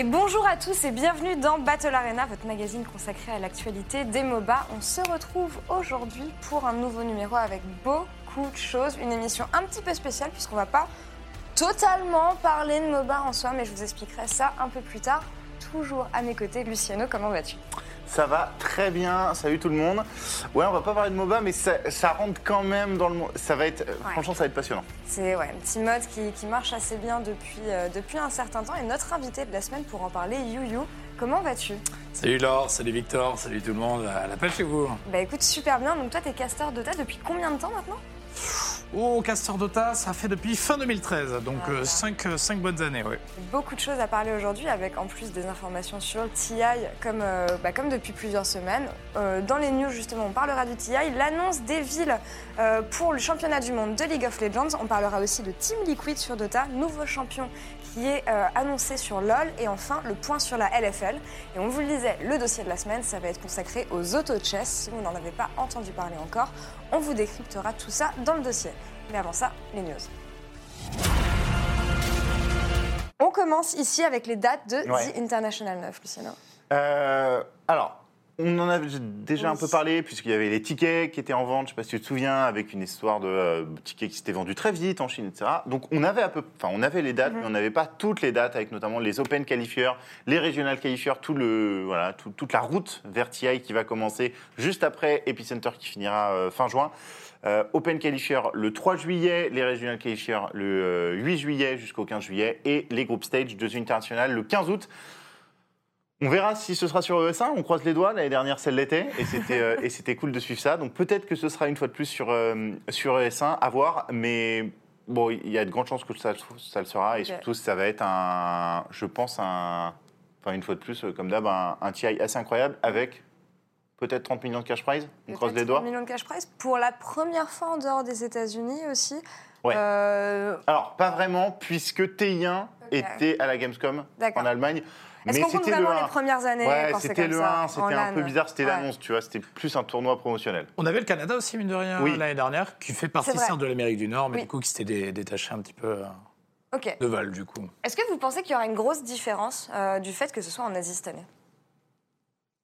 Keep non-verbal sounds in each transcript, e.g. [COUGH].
Et bonjour à tous et bienvenue dans Battle Arena, votre magazine consacré à l'actualité des MOBA. On se retrouve aujourd'hui pour un nouveau numéro avec beaucoup de choses, une émission un petit peu spéciale puisqu'on va pas totalement parler de MOBA en soi, mais je vous expliquerai ça un peu plus tard. Toujours à mes côtés, Luciano, comment vas-tu? Ça va très bien, salut tout le monde. Ouais, on va pas parler de MOBA, mais ça, ça rentre quand même dans le monde. Ça va être, franchement, ça va être passionnant. C'est ouais, un petit mode qui, qui marche assez bien depuis, euh, depuis un certain temps. Et notre invité de la semaine pour en parler, Yu Yu, comment vas-tu? Salut Laure, salut Victor, salut tout le monde, à la pêche chez vous. Bah écoute, super bien. Donc toi, t'es caster Dota depuis combien de temps maintenant? Oh, Castor Dota, ça fait depuis fin 2013, donc Ah, 5 bonnes années, oui. Beaucoup de choses à parler aujourd'hui, avec en plus des informations sur le TI, comme, euh, bah, comme depuis plusieurs semaines. Euh, dans les news, justement, on parlera du TI, l'annonce des villes euh, pour le championnat du monde de League of Legends. On parlera aussi de Team Liquid sur Dota, nouveau champion qui est euh, annoncé sur LoL. Et enfin, le point sur la LFL. Et on vous le disait, le dossier de la semaine, ça va être consacré aux auto-chess. Si vous n'en avez pas entendu parler encore, on vous décryptera tout ça dans le dossier. Mais avant ça, les news. On commence ici avec les dates de Ouais. The International 9, Luciano. Euh, alors, on en a déjà un peu parlé, puisqu'il y avait les tickets qui étaient en vente, je sais pas si tu te souviens, avec une histoire de euh, tickets qui s'étaient vendus très vite en Chine, etc. Donc, on avait, un peu, enfin, on avait les dates, mais on n'avait pas toutes les dates, avec notamment les Open qualifiers, les Regional qualifiers, tout le, voilà, tout- toute la route vers TI qui va commencer juste après Epicenter qui finira euh, fin juin. Euh, Open Qualifier le 3 juillet, les Regional Qualifiers le euh, 8 juillet jusqu'au 15 juillet et les Group Stage de International le 15 août. On verra si ce sera sur ES1, on croise les doigts, l'année dernière c'est l'était et c'était euh, et c'était cool de suivre ça. Donc peut-être que ce sera une fois de plus sur, euh, sur ES1, à voir, mais bon, il y a de grandes chances que ça, ça le sera et surtout ça va être un, je pense, un, enfin une fois de plus, euh, comme d'hab, un, un TI assez incroyable avec peut-être 30 millions de cash prize, on croise les doigts. 30 millions de cash prize pour la première fois en dehors des États-Unis aussi. Ouais. Euh, Alors, pas vraiment, puisque TI1 était à la Gamescom en Allemagne. Est-ce mais qu'on compte c'était le vraiment 1. les premières années Ouais, c'était le ça, 1, en c'était un peu bizarre, c'était Ouais. l'annonce, tu vois, c'était plus un tournoi promotionnel. On avait le Canada aussi, mine de rien, Oui. l'année dernière, qui fait partie de l'Amérique du Nord, mais Oui. du coup qui s'était dé- détaché un petit peu euh, de Val, du coup. Est-ce que vous pensez qu'il y aura une grosse différence euh, du fait que ce soit en Asie cette année?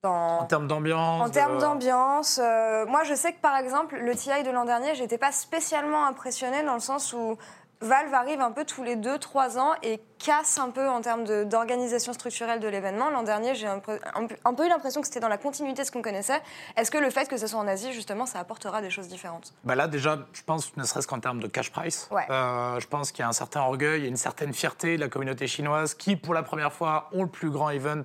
Dans- En termes d'ambiance. En termes de- d'ambiance, euh, moi je sais que par exemple le TI de l'an dernier, j'étais pas spécialement impressionnée dans le sens où Valve arrive un peu tous les 2-3 ans et casse un peu en termes d'organisation structurelle de l'événement. L'an dernier, j'ai un, peu- un un eu l'impression que c'était dans la continuité de ce qu'on connaissait. Est-ce que le fait que ce soit en Asie, justement, ça apportera des choses différentes? Bah là, déjà, je pense, ne serait-ce qu'en termes de cash price, Ouais. euh, je pense qu'il y a un certain orgueil, a une certaine fierté de la communauté chinoise qui, pour la première fois, ont le plus grand event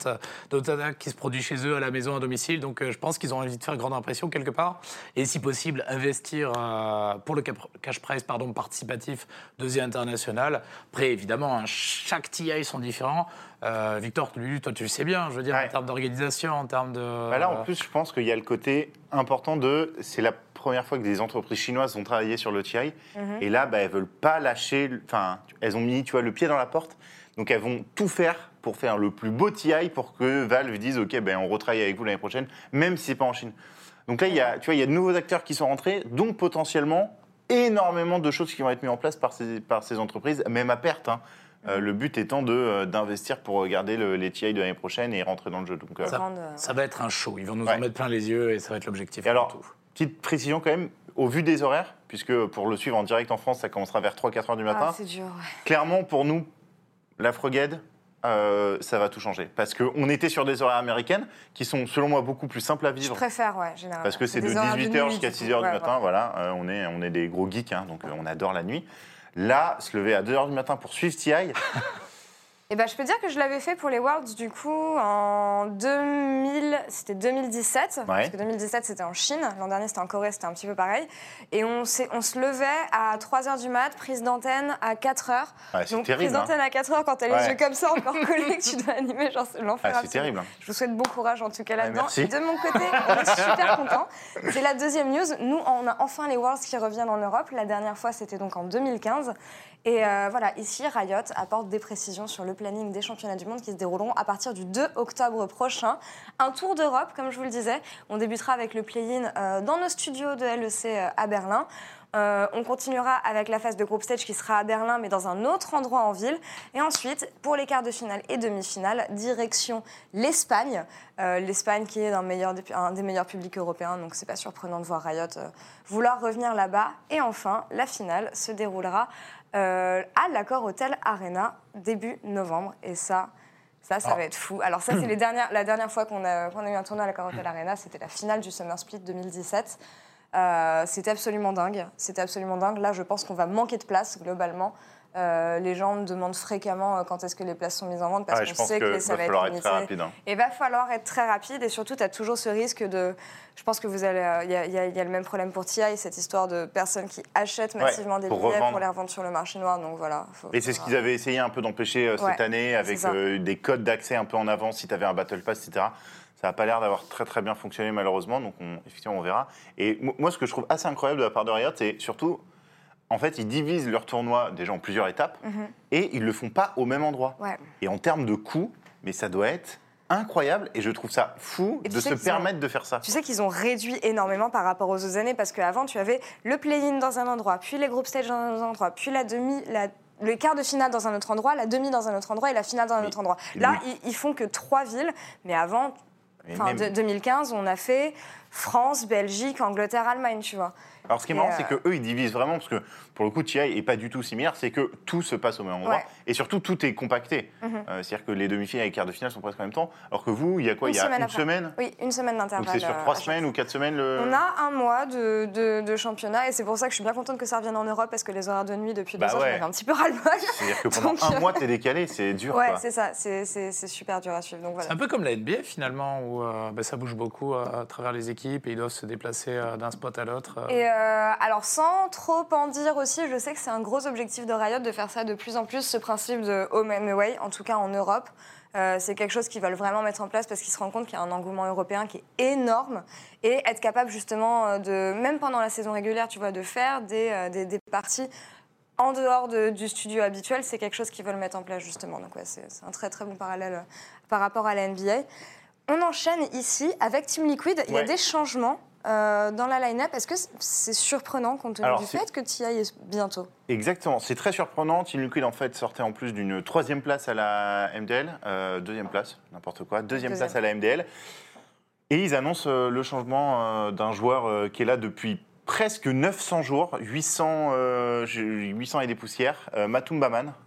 d'Otana qui se produit chez eux à la maison à domicile. Donc, euh, je pense qu'ils ont envie de faire grande impression quelque part. Et si possible, investir euh, pour le cash price pardon, participatif de The International. Après, évidemment, hein, chaque TI sont différents. Euh, Victor, lui, toi, tu le sais bien, je veux dire, Ouais. en termes d'organisation, en termes de. Bah là, en plus, je pense qu'il y a le côté important de. C'est la première fois que des entreprises chinoises ont travaillé sur le TI. Et là, bah, elles veulent pas lâcher. Enfin, elles ont mis, tu vois, le pied dans la porte. Donc, elles vont tout faire pour faire le plus beau TI pour que Valve dise OK, ben, on retravaille avec vous l'année prochaine, même si c'est pas en Chine. Donc là, il y a, tu vois, il y a de nouveaux acteurs qui sont rentrés, donc potentiellement énormément de choses qui vont être mises en place par ces, par ces entreprises, même à perte. hein. Euh, le but étant de, euh, d'investir pour regarder le- les TI de l'année prochaine et rentrer dans le jeu. Donc, euh, Ça, euh, ça va être un show. Ils vont nous Ouais. en mettre plein les yeux et ça va être l'objectif. Alors, tout. petite précision quand même, au vu des horaires, puisque pour le suivre en direct en France, ça commencera vers 3-4 heures du matin, ah, c'est dur. ouais. clairement pour nous, la Frogade, euh, ça va tout changer. Parce qu'on était sur des horaires américaines qui sont, selon moi, beaucoup plus simples à Je vivre. préfère, ouais, généralement. Parce que c'est de des horaires 18h nuit, jusqu'à du coup. 6h du Ouais, matin, voilà. voilà, euh, on, est, on est des gros geeks, hein, donc euh, on adore la nuit. Là, se lever à 2h du matin pour suivre TI, [LAUGHS] Et ben, je peux dire que je l'avais fait pour les Worlds du coup en 2000, c'était 2017 Ouais. parce que 2017 c'était en Chine, l'an dernier c'était en Corée, c'était un petit peu pareil. Et on, on se levait à 3h du mat, prise d'antenne à 4h. Ouais, c'est Donc terrible. prise hein. d'antenne à 4h quand t'as les Ouais. yeux comme ça encore [LAUGHS] collés que tu dois animer, genre c'est l'enfer Ah, c'est terrible. hein. Je vous souhaite bon courage en tout cas là-dedans. de mon côté, on est super contents. C'est la deuxième news. Nous, on a enfin les Worlds qui reviennent en Europe. La dernière fois, c'était donc en 2015. Et euh, voilà, ici, Riot apporte des précisions sur le planning des championnats du monde qui se dérouleront à partir du 2 octobre prochain. Un tour d'Europe, comme je vous le disais. On débutera avec le play-in euh, dans nos studios de LEC euh, à Berlin. Euh, on continuera avec la phase de groupe stage qui sera à Berlin, mais dans un autre endroit en ville. Et ensuite, pour les quarts de finale et demi-finale, direction l'Espagne. Euh, L'Espagne qui est un, meilleur des- un des meilleurs publics européens, donc c'est pas surprenant de voir Riot euh, vouloir revenir là-bas. Et enfin, la finale se déroulera à l'Accor Hotel Arena début novembre. Et ça, ça, ça Ah. va être fou. Alors ça, c'est la dernière fois qu'on a, eu un tournoi à l'Accor Hotel Arena, c'était la finale du Summer Split 2017. Euh, c'était absolument dingue. C'était absolument dingue. Là, je pense qu'on va manquer de place globalement. Euh, les gens me demandent fréquemment euh, quand est-ce que les places sont mises en vente parce Ouais, qu'on sait que, que ça va va falloir être être très rapide. hein. Et va falloir être très rapide et surtout, tu as toujours ce risque de. Je pense que vous allez. euh, Il y, a- il y a- il y a le même problème pour TI, cette histoire de personnes qui achètent Ouais, massivement des billets revendre. pour les revendre sur le marché noir. Donc voilà. faut- Et c'est ce qu'ils avaient essayé un peu d'empêcher euh, cette année avec euh, des codes d'accès un peu en avance si tu avais un Battle Pass, etc. Ça n'a pas l'air d'avoir très très bien fonctionné malheureusement, donc on, effectivement on verra. Et mo- moi ce que je trouve assez incroyable de la part de Riot, c'est surtout, en fait ils divisent leur tournoi déjà en plusieurs étapes Mhm. et ils le font pas au même endroit. Ouais. Et en termes de coûts, mais ça doit être incroyable et je trouve ça fou de se ont- permettre de faire ça. Tu sais qu'ils ont réduit énormément par rapport aux autres années parce qu'avant, tu avais le play-in dans un endroit, puis les groupes stage dans un endroit, puis la demi, la- le quart de finale dans un autre endroit, la demi dans un autre endroit et la finale dans un Mais- autre endroit. Là, ils, ils font que trois villes, mais avant, enfin, même- de- 2015, on a fait France, Belgique, Angleterre, Allemagne, tu vois. Alors ce qui est Et, marrant, euh, c'est que eux ils divisent vraiment parce que pour le coup TI est pas du tout similaire, c'est que tout se passe au même endroit Ouais. et surtout tout est compacté. Mhm. Euh, C'est-à-dire que les demi-finales et les quarts de finale sont presque en même temps, alors que vous, il y a quoi Une Il y a semaine une après. semaine Oui, une semaine Donc d'intervalle. c'est sur euh, trois semaines ou quatre semaines le. On a un mois de, de- de championnat et c'est pour ça que je suis bien contente que ça revienne en Europe parce que les horaires de nuit depuis Bah deux ans, ouais. j'en avais un petit peu ras-le-bol. C'est-à-dire que pendant [LAUGHS] Donc, un euh, mois t'es décalé, c'est dur. Ouais, c'est ça, c'est super dur à suivre. Donc voilà. C'est un peu comme la NBA finalement, où euh, bah, ça bouge beaucoup euh, à travers les équipes et ils doivent se déplacer euh, d'un spot à l'autre. euh. Et euh, alors, sans trop en dire aussi, je sais que c'est un gros objectif de Riot de faire ça de plus en plus, ce principe de home and away, en tout cas en Europe. C'est quelque chose qu'ils veulent vraiment mettre en place parce qu'ils se rendent compte qu'il y a un engouement européen qui est énorme et être capable justement de, même pendant la saison régulière, tu vois, de faire des, des, parties en dehors de- du studio habituel, c'est quelque chose qu'ils veulent mettre en place justement. Donc ouais, c'est un très très bon parallèle par rapport à la NBA. On enchaîne ici avec Team Liquid. Il y a des changements euh, dans la line-up. Est-ce que c'est surprenant compte tenu Alors, du fait que TI est bientôt? Exactement, c'est très surprenant. Team Liquid en fait sortait en plus d'une troisième place à la MDL, euh, deuxième place, n'importe quoi, deuxième, Deuxième. place à la MDL. Et ils annoncent euh, le changement d'un joueur qui est là depuis presque 900 jours, 800, euh, j'ai- 800 et des poussières, euh,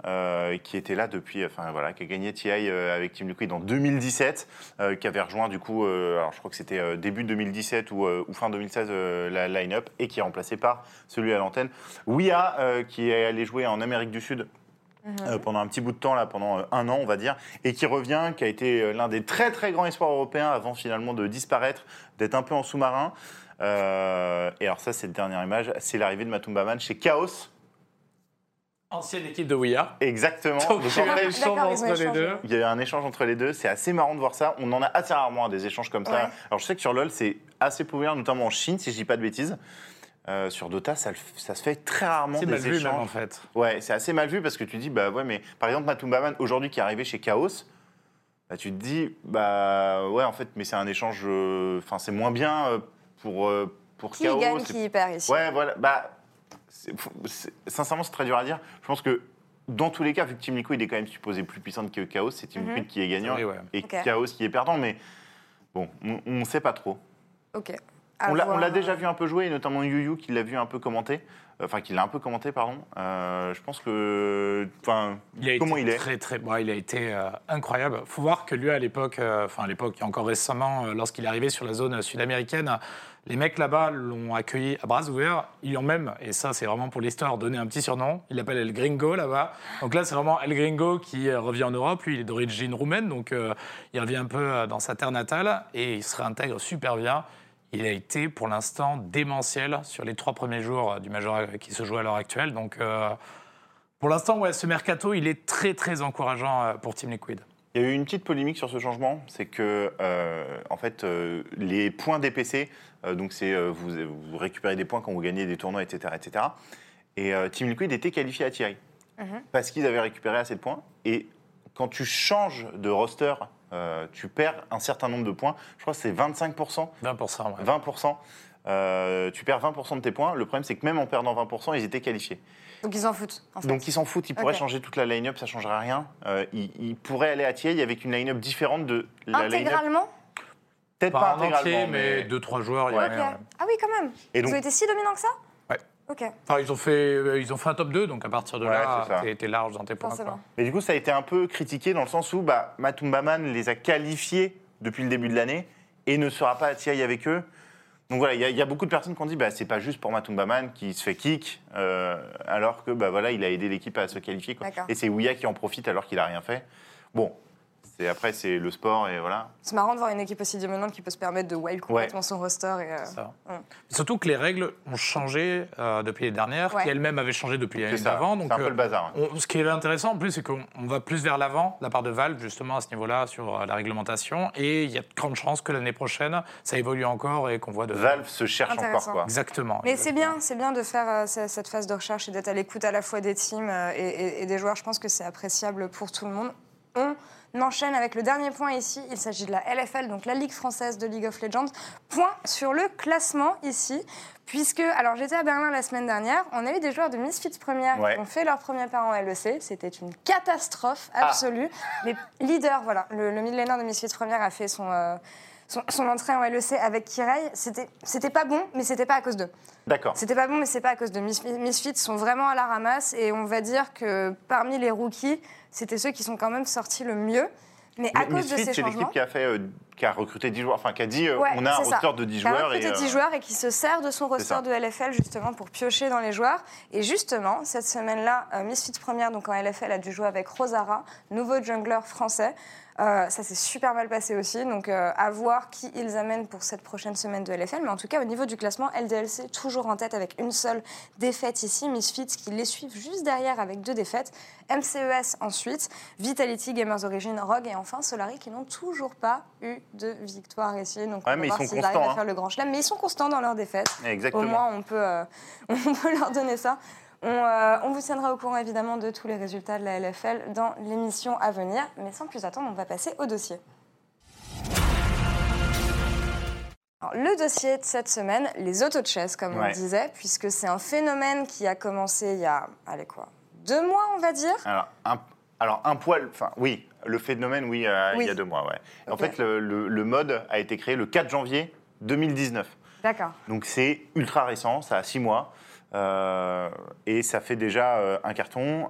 euh, qui était là depuis, enfin voilà, qui a gagné TI euh, avec Team Liquid en 2017, euh, qui avait rejoint du coup, euh, alors je crois que c'était euh, début 2017 ou, euh, ou fin 2016 euh, la line-up, et qui est remplacé par celui à l'antenne, euh, qui est allé jouer en Amérique du Sud euh, pendant un petit bout de temps, là, pendant euh, un an, on va dire, et qui revient, qui a été euh, l'un des très très grands espoirs européens avant finalement de disparaître, d'être un peu en sous-marin. Euh, et alors ça, c'est la dernière image, c'est l'arrivée de Matumba Man chez Chaos. Ancienne équipe de Ouya. Exactement. Donc Donc, il y a eu un échange entre les deux. il y a eu un échange entre les deux, c'est assez marrant de voir ça. On en a assez rarement hein, des échanges comme ça. Ouais. Alors je sais que sur LoL, c'est assez populaire, notamment en Chine, si je dis pas de bêtises. Euh, sur Dota, ça, ça se fait très rarement C'est des mal vu échanges. même en fait. Ouais, c'est assez mal vu parce que tu dis, bah ouais, mais par exemple, Matumbaman, aujourd'hui, qui est arrivé chez Chaos, bah, tu te dis, bah ouais, en fait, mais c'est un échange, euh, enfin, c'est moins bien euh, pour, euh, pour Qui Chaos. gagne, qui perd ici Ouais, voilà, bah, c'est- c'est- sincèrement, c'est très dur à dire. Je pense que dans tous les cas, vu que Team Liquid est quand même supposé plus puissante que Chaos, c'est Team. Liquid qui est gagnant Oui, ouais. et. Chaos qui est perdant, mais bon, on ne sait pas trop. Ok. à On l'a- on voir. l'a déjà vu un peu jouer, et notamment Yu Yu qui l'a vu un peu commenter. Enfin, qui l'a un peu commenté, pardon. Euh, je pense que. Enfin, Il a comment été il est très très bon, il a été euh, incroyable. Faut voir que lui à l'époque, euh, enfin à l'époque, il encore récemment, euh, lorsqu'il est arrivé sur la zone sud-américaine, les mecs là-bas l'ont accueilli à bras ouverts. Ils lui ont même, et ça c'est vraiment pour l'histoire, donné un petit surnom. Il l'appelle El Gringo là-bas. Donc là c'est vraiment El Gringo qui euh, revient en Europe. Lui il est d'origine roumaine, donc euh, il revient un peu euh, dans sa terre natale et il se réintègre super bien. Il a été pour l'instant démentiel sur les trois premiers jours du Major qui se joue à l'heure actuelle. Donc pour l'instant, ouais, ce mercato, il est très très encourageant pour Team Liquid. Il y a eu une petite polémique sur ce changement, c'est que euh, en fait euh, les points DPC, euh, donc c'est euh, vous, vous récupérez des points quand vous gagnez des tournois, etc., etc. Et euh, Team Liquid était qualifié à Thierry Mhm. parce qu'ils avaient récupéré assez de points. Et quand tu changes de roster, euh, tu perds un certain nombre de points. Je crois que c'est 25% 20%. ouais. 20 euh, tu perds 20% de tes points. Le problème, c'est que même en perdant 20%, ils étaient qualifiés. Donc ils s'en foutent. En fait. Donc ils s'en foutent, ils pourraient Ok. changer toute la line-up, ça ne changerait rien. Euh, ils, ils pourraient aller à Thierry avec une line-up différente de la line-up. Intégralement Peut-être pas, Pas intégralement, entier, mais mais... deux, trois joueurs, il y a Ouais. Ok. rien. Ah oui, quand même. Et Ils donc- ont été si dominants que ça Ouais. Ok, Enfin, ils ont, fait, euh, ils ont fait un top 2, donc à partir de Ouais, là, t'es- large dans tes points. Mais du coup, ça a été un peu critiqué dans le sens où bah, Matumbaman les a qualifiés depuis le début de l'année et ne sera pas à Thierry avec eux. Donc voilà, il y, a- il y a beaucoup de personnes qui ont dit bah, c'est pas juste pour Matumbaman qui se fait kick, euh, alors que bah, voilà, il a aidé l'équipe à se qualifier. quoi. Et c'est Ouya qui en profite alors qu'il a rien fait. Bon, c'est après, c'est le sport et voilà. C'est marrant de voir une équipe aussi dominante qui peut se permettre de wipe complètement son roster. Et, euh, Ça. Ouais. Surtout que les règles ont changé euh, depuis les dernières, Ouais. qui elles-mêmes avaient changé depuis l'année d'avant. c'est Donc, un peu euh, le bazar. hein. On- ce qui est intéressant en plus, c'est qu'on on va plus vers l'avant, de la part de Valve, justement, à ce niveau-là, sur euh, la réglementation. Et il y a de grandes chances que l'année prochaine, ça évolue encore et qu'on voit de. Valve se cherche encore quoi. Exactement. Mais c'est bien, c'est bien de faire euh, ce- cette phase de recherche et d'être à l'écoute à la fois des teams euh, et, et- et des joueurs. Je pense que c'est appréciable pour tout le monde. On enchaîne avec le dernier point ici. Il s'agit de la LFL, donc la Ligue française de League of Legends. Point sur le classement ici, puisque, alors j'étais à Berlin la semaine dernière, on a eu des joueurs de Misfits Première Ouais. qui ont fait leur premier pas en LEC. C'était une catastrophe Ah. absolue. Les leaders, voilà, le, le mid laner de Misfits Première a fait son. euh, son, son entrée en LEC avec Kirei, c'était c'était pas bon, mais c'était pas à cause d'eux. D'accord. C'était pas bon, mais c'est pas à cause de Misfits. Misfits sont vraiment à la ramasse et on va dire que parmi les rookies, c'était ceux qui sont quand même sortis le mieux. Mais à cause de ces c'est changements. l'équipe qui a, fait, euh, qui a recruté 10 joueurs, enfin qui a dit euh, Ouais, on a un ça. roster de 10 qui a joueurs. recruté et, 10 euh, joueurs et qui se sert de son roster de LFL justement pour piocher dans les joueurs. Et justement, cette semaine-là, euh, Misfits Première, donc en LFL, a dû jouer avec Rosara, nouveau jungler français. Euh, ça s'est super mal passé aussi, donc à voir qui ils amènent pour cette prochaine semaine de LFL. Mais en tout cas, au niveau du classement, LDLC toujours en tête avec une seule défaite ici. Misfits qui les suivent juste derrière avec deux défaites. MCES ensuite, Vitality, Gamers Origin, Rogue et enfin Solari qui n'ont toujours pas eu de victoire ici. Donc Ouais, on va voir s'ils arrivent à hein. faire le grand chelem. Mais ils sont constants dans leurs défaites. Exactement. Au moins, on peut, euh, [LAUGHS] on peut leur donner ça. On, euh, on vous tiendra au courant évidemment de tous les résultats de la LFL dans l'émission à venir. Mais sans plus attendre, on va passer au dossier. Alors, le dossier de cette semaine, les auto-chess, comme on Ouais. le disait, puisque c'est un phénomène qui a commencé il y a, allez quoi, deux mois, on va dire. Alors, un, alors, un poil, enfin, oui, le phénomène, oui, euh, Oui. il y a deux mois, ouais. En fait, le, le- le mode a été créé le 4 janvier 2019. D'accord. Donc, c'est ultra récent, ça a six mois. euh, et ça fait déjà euh, un carton.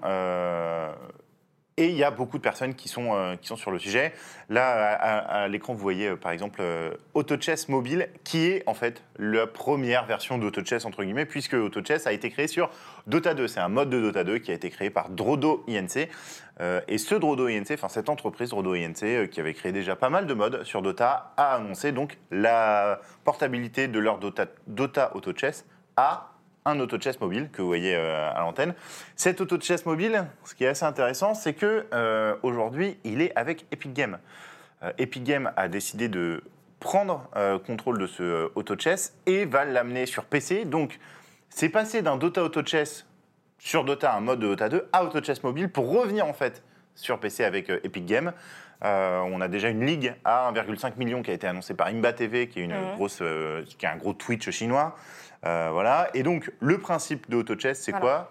Et il y a beaucoup de personnes qui sont, euh, qui sont sur le sujet. Là, à, l'écran, vous voyez euh, par exemple euh, AutoChess Mobile, qui est en fait la première version d'AutoChess, entre guillemets, puisque AutoChess a été créé sur Dota 2. C'est un mode de Dota 2 qui a été créé par Drodo INC. Euh, et ce Drodo INC, enfin cette entreprise Drodo INC, qui avait créé déjà pas mal de modes sur Dota, a annoncé donc la portabilité de leur Dota, Dota AutoChess à un auto-chess mobile que vous voyez euh, à l'antenne. Cet auto-chess mobile, ce qui est assez intéressant, c'est que euh, aujourd'hui, il est avec Epic Games. Euh, Epic Games a décidé de prendre euh, contrôle de ce euh, auto-chess et va l'amener sur PC. Donc, c'est passé d'un Dota auto-chess sur Dota, un mode de Dota 2, à auto-chess mobile pour revenir en fait sur PC avec Epic Games. Euh, on a déjà une ligue à 1,5 million qui a été annoncée par Imba TV, qui est, une grosse, euh, qui est un gros Twitch chinois. Euh, voilà. Et donc, le principe de AutoChess, c'est Voilà. quoi?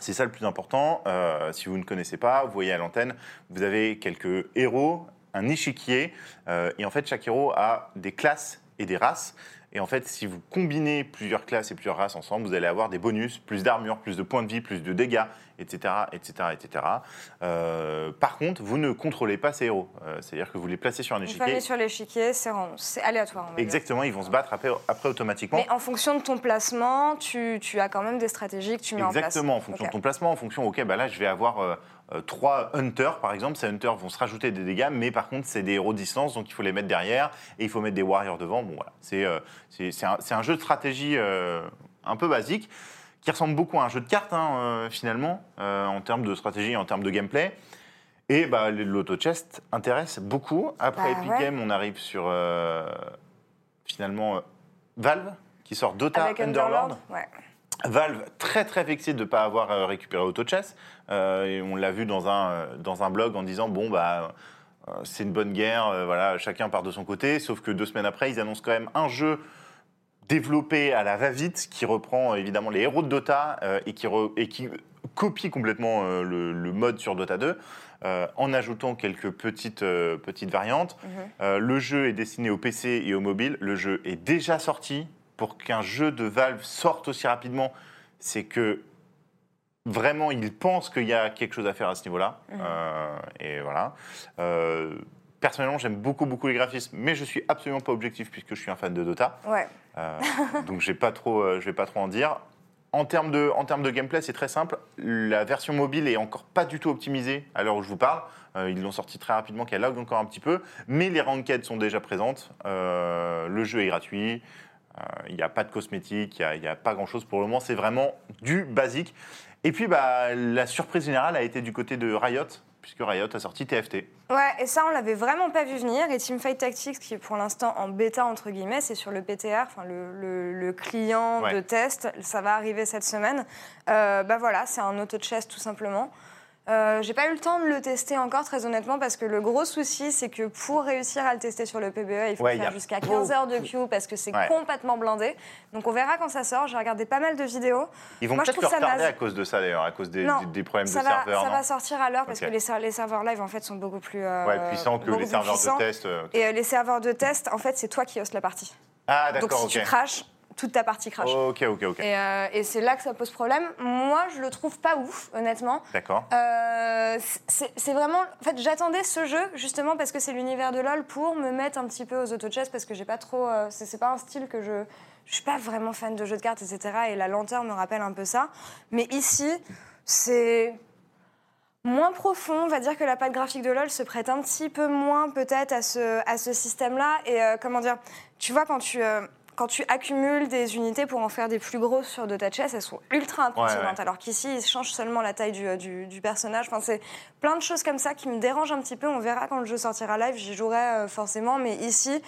C'est ça le plus important. Euh, si vous ne connaissez pas, vous voyez à l'antenne, vous avez quelques héros, un échiquier, euh, et en fait, chaque héros a des classes et des races. Et en fait, si vous combinez plusieurs classes et plusieurs races ensemble, vous allez avoir des bonus, plus d'armure, plus de points de vie, plus de dégâts, etc. etc., etc. Euh, par contre, vous ne contrôlez pas ces héros. Euh, C'est-à-dire que vous les placez sur un échiquier. aller sur l'échiquier, c'est aléatoire. dire. Exactement, ils vont se battre après, après automatiquement. Mais en fonction de ton placement, tu, tu as quand même des stratégies que tu mets Exactement, en en place. fonction Ok. de ton placement, en fonction, ok, bah là je vais avoir euh, trois hunters par exemple. Ces hunters vont se rajouter des dégâts, mais par contre c'est des héros de distance, donc il faut les mettre derrière et il faut mettre des warriors devant. Bon voilà, c'est euh, un, un jeu de stratégie euh, un peu basique qui ressemble beaucoup à un jeu de cartes hein, euh, finalement, euh, en termes de stratégie et en termes de gameplay. Et bah, l'auto-chest intéresse beaucoup. Après Bah Epic ouais. Games, on arrive sur euh, finalement euh, Valve qui sort Dota Avec Underlord. Underlord, ouais. Valve très très vexé de ne pas avoir euh, récupéré AutoChess. Euh, et on l'a vu dans un, euh, dans un blog en disant bon bah euh, c'est une bonne guerre, euh, voilà chacun part de son côté. Sauf que deux semaines après ils annoncent quand même un jeu développé à la va-vite qui reprend évidemment les héros de Dota et, qui re- et qui copie complètement le, le mode sur Dota 2. euh, en ajoutant quelques petites, petites variantes. Mhm. Le jeu est destiné au PC et au mobile. Le jeu est déjà sorti. Pour qu'un jeu de Valve sorte aussi rapidement, c'est que vraiment ils pensent qu'il y a quelque chose à faire à ce niveau-là. Mhm. Euh, et voilà. Euh, personnellement, j'aime beaucoup beaucoup les graphismes, mais je suis absolument pas objectif puisque je suis un fan de Dota. Ouais. Euh, [LAUGHS] donc j'ai pas trop, euh, je vais pas trop en dire. En termes de, en termes de gameplay, c'est très simple. La version mobile est encore pas du tout optimisée à l'heure où je vous parle. Euh, ils l'ont sorti très rapidement, qu'elle lag encore un petit peu. Mais les ranked sont déjà présentes. Euh, le jeu est gratuit. Euh, Il n'y a pas de cosmétiques, il n'y a, pas grand-chose pour le moment. C'est vraiment du basique. Et puis, bah, la surprise générale a été du côté de Riot, puisque Riot a sorti TFT. Ouais, et ça, on l'avait vraiment pas vu venir. Et Teamfight Tactics, qui est pour l'instant en bêta, entre guillemets, c'est sur le PTR, enfin le, le- le client Ouais. de test. Ça va arriver cette semaine. Euh, bah voilà, c'est un auto-chest tout simplement. Euh, J'ai pas eu le temps de le tester encore, très honnêtement, parce que le gros souci, c'est que pour réussir à le tester sur le PBE, il faut Ouais, faire a jusqu'à 15 heures de queue parce que c'est Ouais. complètement blindé. Donc on verra quand ça sort. J'ai regardé pas mal de vidéos. Ils vont peut-être le retarder à cause de ça, d'ailleurs, à cause des, Non, des- des problèmes ça de va, serveurs. ça non va sortir à l'heure parce que les, ser- les serveurs live en fait sont beaucoup plus euh, Ouais, puissants que les serveurs de test. euh, Et les serveurs de test, en fait, c'est toi qui hostes la partie. Ah, Donc d'accord, si ok. tu crashes, toute ta partie crash. Ok, ok, ok. Et, euh, et c'est là que ça pose problème. Moi, je le trouve pas ouf, honnêtement. D'accord. Euh, c'est vraiment. En fait, j'attendais ce jeu justement parce que c'est l'univers de LoL pour me mettre un petit peu aux auto-chess parce que j'ai pas trop. euh, c'est c'est pas un style que je. Je suis pas vraiment fan de jeux de cartes, etc. Et la lenteur me rappelle un peu ça. Mais ici, c'est moins profond. On va dire que la patte graphique de LoL se prête un petit peu moins peut-être à ce, à ce système-là. Et euh, comment dire Tu vois, quand tu. euh, quand tu accumules des unités pour en faire des plus grosses sur Dota Chess, elles sont ultra impressionnantes. ouais. Alors qu'ici, ils changent seulement la taille du, euh, du- du personnage. Enfin, c'est plein de choses comme ça qui me dérangent un petit peu. On verra quand le jeu sortira live, j'y jouerai euh, forcément. Mais ici,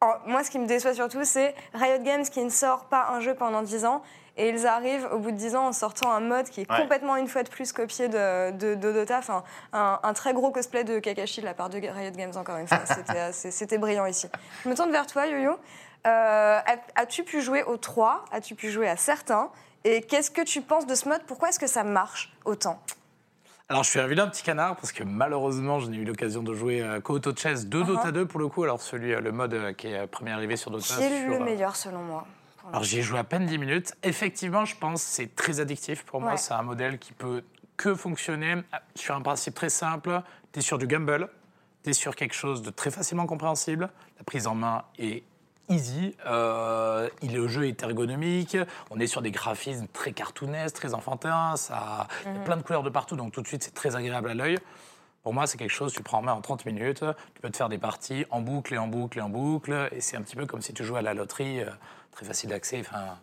en- moi, ce qui me déçoit surtout, c'est Riot Games qui ne sort pas un jeu pendant 10 ans. Et ils arrivent au bout de 10 ans en sortant un mode qui est Ouais. complètement une fois de plus copié de, de- de Dota. Enfin, un, un très gros cosplay de Kakashi de la part de Riot Games, encore une fois. [LAUGHS] C'était brillant ici. Je me tourne vers toi, Yo-Yo. Euh, as- As-tu pu jouer aux 3 As-tu pu jouer à certains? Et qu'est-ce que tu penses de ce mode? Pourquoi est-ce que ça marche autant? Alors, je suis un vilain petit canard parce que malheureusement, je n'ai eu l'occasion de jouer euh, qu'au Auto Chess de Dota 2 pour le coup. Alors, celui, euh, le mode euh, qui est premier arrivé sur Dota. Qui est sur, le meilleur selon moi Alors j'y ai joué à peine 10 minutes. Effectivement, je pense que c'est très addictif. Pour moi, c'est un modèle qui peut que fonctionner sur un principe très simple. Tu es sur du gamble, tu es sur quelque chose de très facilement compréhensible. La prise en main est easy. Euh, il, le jeu est ergonomique. On est sur des graphismes très cartoonesques, très enfantins. Ça, Il y a plein de couleurs de partout, donc tout de suite, c'est très agréable à l'œil. Pour moi, c'est quelque chose, tu prends en main en 30 minutes, tu peux te faire des parties en boucle et en boucle et en boucle, et c'est un petit peu comme si tu jouais à la loterie, euh, très facile d'accès. Enfin,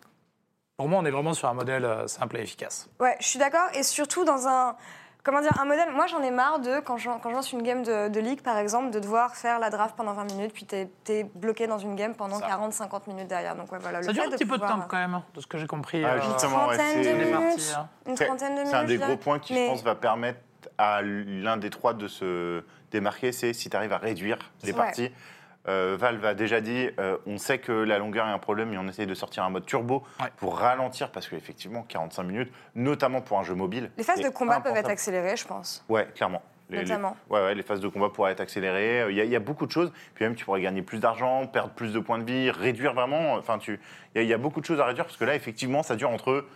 pour moi, on est vraiment sur un modèle euh, simple et efficace. Ouais, je suis d'accord. Et surtout dans un. Comment dire, un modèle. Moi, j'en ai marre de, quand je, quand je lance une game de, de League, par exemple, de devoir faire la draft pendant 20 minutes, puis t'es es bloqué dans une game pendant Ça. 40-50 minutes derrière. Donc, ouais, voilà. Ça le dure un petit peu de temps quand même, de ce que j'ai compris. Ah, euh, justement, ouais, trentaine de minutes. hein. Une C'est- trentaine de minutes. C'est un des gros points qui, Mais- je pense, va permettre à l'un des trois de se démarquer, c'est si tu arrives à réduire les Ouais. parties. Euh, Valve a déjà dit, euh, on sait que la longueur est un problème et on essaye de sortir un mode turbo Ouais. pour ralentir parce qu'effectivement, 45 minutes, notamment pour un jeu mobile. Les phases de combat peuvent être accélérées, je pense. Ouais, clairement. Les- les- Notamment. ouais, ouais, les phases de combat pourraient être accélérées. Euh, Il y, a- il y a beaucoup de choses. Puis même, tu pourrais gagner plus d'argent, perdre plus de points de vie, réduire vraiment. Enfin, tu, il y, a- il y a beaucoup de choses à réduire parce que là, effectivement, ça dure entre.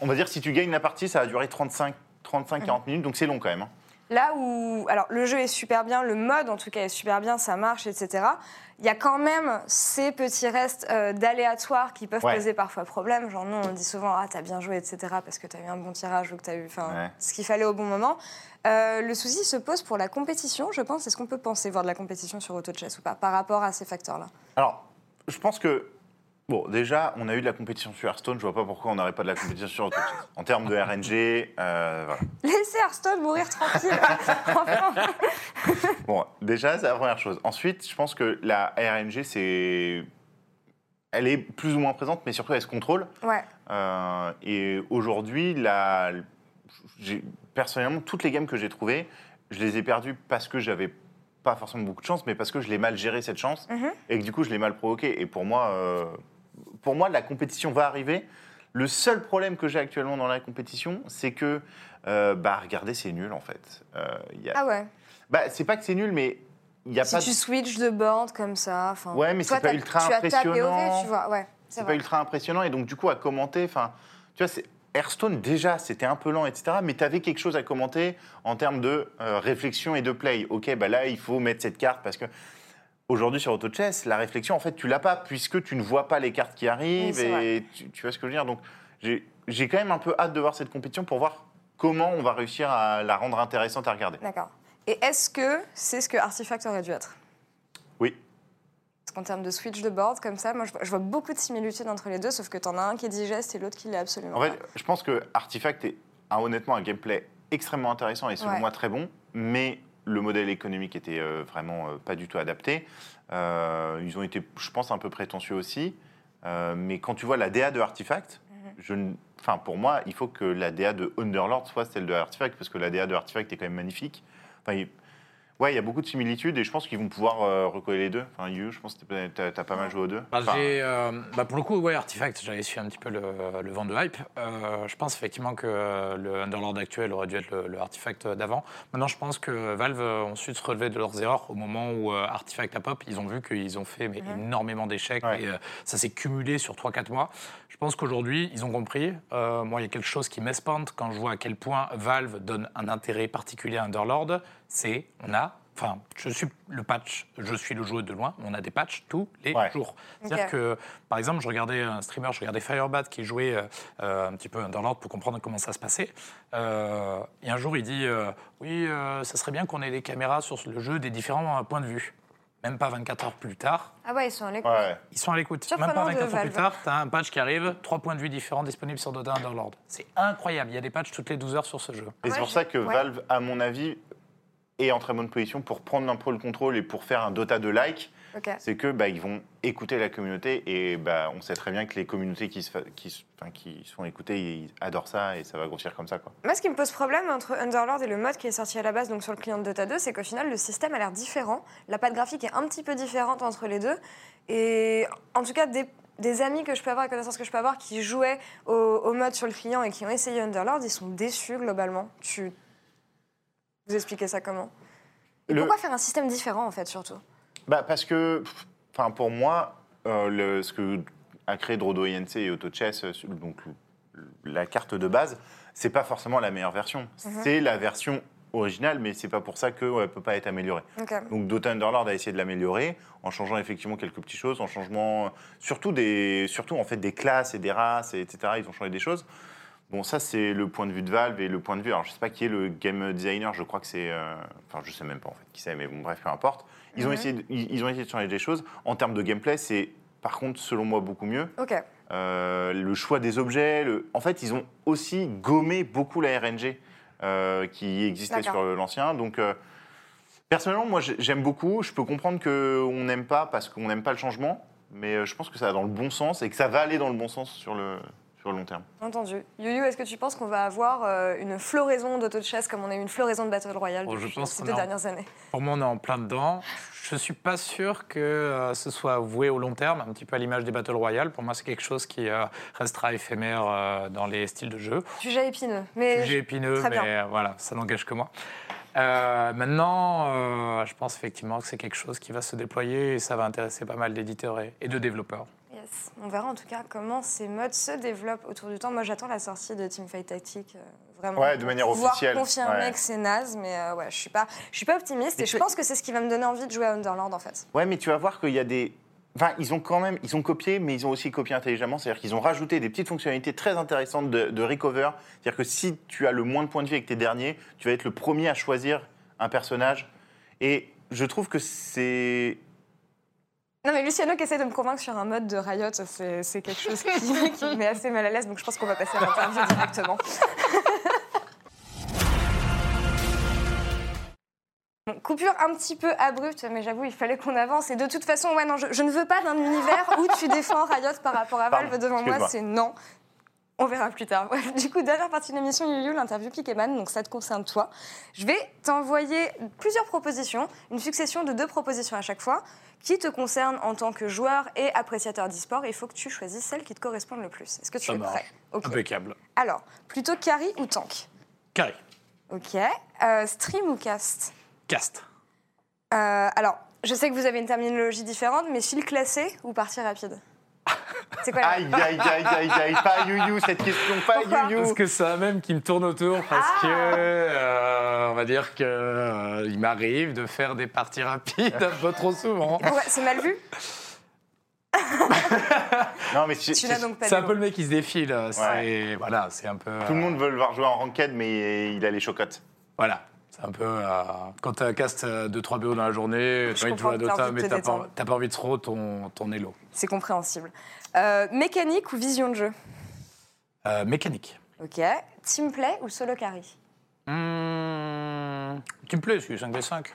On va dire, si tu gagnes la partie, ça va durer 35, 35-40 minutes, donc c'est long quand même. hein. Là où, alors le jeu est super bien, le mode en tout cas est super bien, ça marche, etc. Il y a quand même ces petits restes euh, d'aléatoires qui peuvent Ouais. poser parfois problème. Genre nous on dit souvent ah t'as bien joué, etc. Parce que t'as eu un bon tirage ou que t'as eu, enfin Ouais. ce qu'il fallait au bon moment. Euh, le souci se pose pour la compétition, je pense. Est-ce qu'on peut penser voir de la compétition sur Auto Chess ou pas par rapport à ces facteurs-là? Alors, je pense que. Bon, déjà, on a eu de la compétition sur Hearthstone. Je vois pas pourquoi on n'aurait pas de la compétition sur autre chose. En termes de RNG, euh, voilà. Laissez Hearthstone mourir tranquille. [LAUGHS] Bon, déjà, c'est la première chose. Ensuite, je pense que la RNG, c'est. Elle est plus ou moins présente, mais surtout, elle se contrôle. Ouais. Euh, et aujourd'hui, la... personnellement, toutes les games que j'ai trouvées, je les ai perdues parce que j'avais pas forcément beaucoup de chance, mais parce que je l'ai mal géré cette chance Mhm. et que du coup, je l'ai mal provoqué. Et pour moi, euh, pour moi, la compétition va arriver. Le seul problème que j'ai actuellement dans la compétition, c'est que, euh, bah, regardez, c'est nul en fait. Euh, il y a- Ah ouais. bah, c'est pas que c'est nul, mais il y a Si pas. tu switches de board comme ça, enfin. Ouais, mais c'est pas ultra tu as impressionnant. V, tu vois, ouais. C'est pas ultra impressionnant et donc du coup à commenter, enfin, tu vois, c'est Hearthstone déjà c'était un peu lent, etc. Mais tu avais quelque chose à commenter en termes de euh, réflexion et de play. Ok, bah là il faut mettre cette carte parce que aujourd'hui sur Auto Chess, la réflexion en fait tu l'as pas puisque tu ne vois pas les cartes qui arrivent Oui, et tu, tu vois ce que je veux dire. Donc j'ai quand même un peu hâte de voir cette compétition pour voir comment on va réussir à la rendre intéressante à regarder. D'accord. Et est-ce que c'est ce que Artifact aurait dû être? Oui. Parce qu'en termes de switch de board, comme ça, moi je vois, beaucoup de similitudes entre les deux, sauf que t'en as un qui est digeste et l'autre qui l'est absolument En fait, pas. je pense que Artifact est a honnêtement un gameplay extrêmement intéressant et selon Ouais. moi très bon, mais le modèle économique était euh, vraiment euh, pas du tout adapté. Euh, ils ont été, je pense, un peu prétentieux aussi. Mais quand tu vois la DA de Artifact, Mhm. je ne- enfin, pour moi, il faut que la DA de Underlord soit celle de Artifact, parce que la DA de Artifact est quand même magnifique. Enfin, Ouais, il y a beaucoup de similitudes et je pense qu'ils vont pouvoir euh, recoller les deux. Enfin, Yu, je pense que tu as, pas mal joué aux deux. Bah, Enfin, j'ai, euh, bah, pour le coup, ouais, Artifact, j'avais suivi un petit peu le, le vent de hype. Euh, je pense effectivement que le Underlord actuel aurait dû être le, le Artifact d'avant. Maintenant, je pense que Valve ont su se relever de leurs erreurs au moment où euh, Artifact a pop. Ils ont vu qu'ils ont fait mais, énormément d'échecs Ouais. et euh, ça s'est cumulé sur 3-4 mois. Je pense qu'aujourd'hui, ils ont compris. Euh, moi, il y a quelque chose qui m'espante quand je vois à quel point Valve donne un intérêt particulier à Underlord. C'est, on a. Enfin, je suis le patch, je suis le joueur de loin, on a des patchs tous les Ouais. jours. C'est-à-dire que, par exemple, je regardais un streamer, je regardais Firebat qui jouait euh, euh, un petit peu Underlord pour comprendre comment ça se passait. Euh, et un jour, il dit euh, Oui, euh, ça serait bien qu'on ait des caméras sur le jeu des différents euh, points de vue. Même pas 24 heures plus tard, Ah ouais, ils sont à l'écoute. ouais. ils sont à l'écoute. Même pas de 24 heures plus tard, tu as un patch qui arrive, trois points de vue différents disponibles sur Dota Underlord. C'est incroyable. Il y a des patchs toutes les 12 heures sur ce jeu. Et Ouais, c'est pour je- ça que ouais. Valve, à mon avis, est en très bonne position pour prendre un peu le contrôle et pour faire un Dota de like. C'est que bah, ils vont écouter la communauté et bah, on sait très bien que les communautés qui se, fa- qui, se- enfin, qui se font écouter, ils adorent ça et ça va grossir comme ça. Quoi. Moi, ce qui me pose problème entre Underlord et le mode qui est sorti à la base, donc sur le client de Dota 2, c'est qu'au final, le système a l'air différent. La patte graphique est un petit peu différente entre les deux. Et en tout cas, des, des amis que je peux avoir, des connaissances que je peux avoir, qui jouaient au, au mode sur le client et qui ont essayé Underlord, ils sont déçus globalement. Tu vous expliquez ça comment? Et Le- pourquoi faire un système différent, en fait, surtout? Bah, parce que, enfin, pour moi, euh, le, ce que a créé Drodo INC et AutoChess, euh, donc la carte de base, c'est pas forcément la meilleure version. C'est la version originale, mais c'est pas pour ça qu'elle ne peut pas être améliorée. Donc Dota Underlord a essayé de l'améliorer en changeant effectivement quelques petites choses, en changeant surtout des, surtout en fait des classes et des races, et etc. Ils ont changé des choses. Bon, ça c'est le point de vue de Valve et le point de vue. Alors je sais pas qui est le game designer. Je crois que c'est, euh, enfin je sais même pas en fait qui c'est, mais bon bref peu importe. Ils ont Mhm. essayé, de, ils, ont essayé de changer des choses. En termes de gameplay, c'est par contre selon moi beaucoup mieux. Ok. Euh, le choix des objets. le- En fait, ils ont aussi gommé beaucoup la RNG euh, qui existait sur l'ancien. Donc, personnellement, moi, j'ai- j'aime beaucoup. Je peux comprendre qu'on n'aime pas parce qu'on n'aime pas le changement, mais je pense que ça va dans le bon sens et que ça va aller dans le bon sens sur le, sur le long terme. Entendu. Yuyu, est-ce que tu penses qu'on va avoir euh, une floraison d'auto-chess comme on a eu une floraison de Battle Royale Oh, je depuis pense ces deux en- dernières années? Pour moi, on est en plein dedans. Je ne suis pas sûr que euh, ce soit voué au long terme, un petit peu à l'image des Battle Royale. Pour moi, c'est quelque chose qui euh, restera éphémère euh, dans les styles de jeu. Sujet épineux. Mais Sujet épineux, très mais bien. euh, voilà, ça n'engage que moi. Euh, maintenant, euh, je pense effectivement que c'est quelque chose qui va se déployer et ça va intéresser pas mal d'éditeurs et, et de développeurs. On verra en tout cas comment ces modes se développent autour du temps. Moi, j'attends la sortie de Teamfight Tactique. euh, Vraiment, Ouais, de manière officielle. confirmer Ouais. que c'est naze, mais euh, ouais, je suis pas, je suis pas optimiste Et et je pense que c'est ce qui va me donner envie de jouer à Underland en fait. Ouais, mais tu vas voir qu'il y a des. Enfin, ils ont quand même, ils ont copié, mais ils ont aussi copié intelligemment. C'est-à-dire qu'ils ont rajouté des petites fonctionnalités très intéressantes de, de recover. C'est-à-dire que si tu as le moins de points de vie avec tes derniers, tu vas être le premier à choisir un personnage. Et je trouve que c'est. Non mais Luciano qui essaie de me convaincre sur un mode de Riot, c'est quelque chose qui, [LAUGHS] qui me met assez mal à l'aise, donc je pense qu'on va passer à l'interview directement. Bon, [LAUGHS] Coupure un petit peu abrupte, mais j'avoue, il fallait qu'on avance. Et de toute façon, ouais, non, je, je ne veux pas d'un univers où tu défends Riot par rapport à Valve Pardon, devant moi, c'est non. On verra plus tard. [LAUGHS] Ouais, du coup, dernière partie de l'émission, Yuyu, l'interview Pikeman, donc ça te concerne toi. Je vais t'envoyer plusieurs propositions, une succession de deux propositions à chaque fois, qui te concernent en tant que joueur et appréciateur d'e-sport. Il faut que tu choisisses celle qui te correspond le plus. Est-ce que tu Ça es marche. prêt? Impeccable. Alors, plutôt carry ou tank? Carré. Ok. Euh, stream ou cast? Cast. Euh, Alors, je sais que vous avez une terminologie différente, mais fil classé ou partie rapide? C'est quoi la- Aïe, aïe, aïe, aïe, aïe, pas you cette question, pas Pourquoi you Parce que ça même qui me tourne autour parce Ah. que euh, on va dire que euh, il m'arrive de faire des parties rapides un peu trop souvent. C'est mal vu [LAUGHS] Non, mais Tu n'as c'est- donc pas C'est un peu le mec qui se défile. C'est voilà, c'est un peu. tout le euh, monde veut le voir jouer en ranked, mais il a les chocottes. Voilà. C'est un peu. euh, quand tu as un cast euh, de 3 BO dans la journée, tu as envie de jouer à Dota, mais te t'as pas, pas envie de trop ton, ton elo. C'est compréhensible. Euh, mécanique ou vision de jeu Euh, mécanique. Ok. Team play ou solo carry Mmh, me plaît, celui 5v5.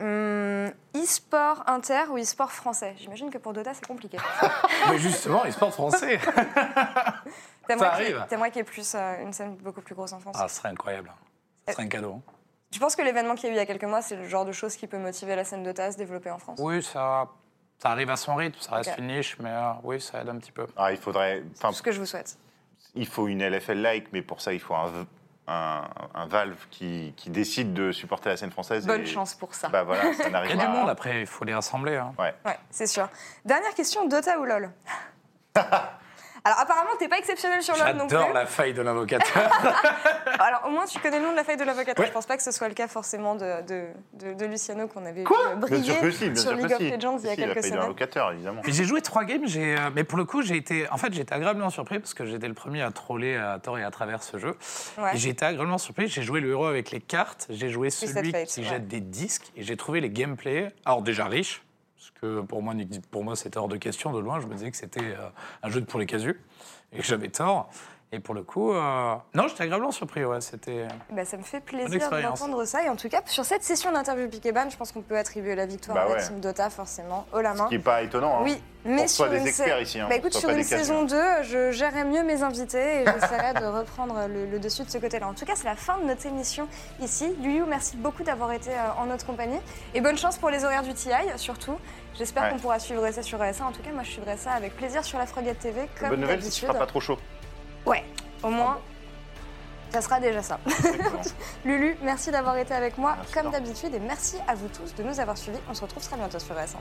Hum, E-sport inter ou e-sport français? J'imagine que pour Dota, c'est compliqué. [LAUGHS] mais justement, e-sport français. [LAUGHS] Ça arrive. T'aimerais qu'il y ait plus, euh, une scène beaucoup plus grosse en France Ah, ce serait incroyable. Ce serait un cadeau. hein. Tu penses que l'événement qu'il y a eu il y a quelques mois, c'est le genre de choses qui peut motiver la scène Dota à se développer en France Oui, ça, ça arrive à son rythme, ça reste Ok. une niche, mais euh, oui, ça aide un petit peu. Ah, il faudrait. Ce que je vous souhaite. il faut une LFL-like, mais pour ça, il faut un, un, un Valve qui, qui décide de supporter la scène française. Bonne et- chance pour ça. Bah voilà, ça [LAUGHS] Il n'arrive y a du monde après, il faut les rassembler. hein. Ouais. Ouais, c'est sûr. Dernière question, Dota ou LoL? [LAUGHS] Alors apparemment, t'es pas exceptionnel sur LoL non plus. J'adore la faille de l'invocateur. [LAUGHS] Alors au moins, tu connais le nom de la faille de l'avocat. Ouais. Je pense pas que ce soit le cas forcément de, de, de- de Luciano qu'on avait Quoi vu euh, Bien briller sûr que si, bien sur League of si. Legends il y a Si, la quelques d'un semaines. évidemment. J'ai joué trois games, j'ai, euh, mais pour le coup, j'ai été, en fait, j'ai été agréablement surpris parce que j'étais le premier à troller à tort et à travers ce jeu. Ouais. Et j'ai été agréablement surpris. J'ai joué le héros avec les cartes, j'ai joué celui qui ouais. jette des disques et j'ai trouvé les gameplays, alors déjà riches, parce que pour moi, pour moi c'était hors de question de loin. Je me disais que c'était euh, un jeu pour les casus et que j'avais tort. Et pour le coup, euh, non, j'étais agréablement surpris. Ouais, c'était. Bah, ça me fait plaisir d'entendre ça. Et en tout cas, sur cette session d'interview Piqueban, je pense qu'on peut attribuer la victoire Bah à la ouais. team Dota, forcément, haut la main. Ce qui n'est pas étonnant. hein. Oui, mais sur des une, experts sa- ici, hein. Bah, écoute, sur une des saison 2, je gérerai mieux mes invités et [LAUGHS] j'essaierai de reprendre le, le dessus de ce côté-là. En tout cas, c'est la fin de notre émission ici. Yuyu, merci beaucoup d'avoir été euh, en notre compagnie. Et bonne chance pour les horaires du TI, surtout. J'espère Ouais. qu'on pourra suivre ça sur ESA. En tout cas, moi, je suivrai ça avec plaisir sur la Frogate TV, comme Bonne nouvelle, qu'il d'habitude. fera pas trop chaud. Ouais, au moins, ça sera déjà ça. [LAUGHS] Lulu, merci d'avoir été avec moi, Merci, comme d'habitude, et merci à vous tous de nous avoir suivis. On se retrouve très bientôt sur ES1.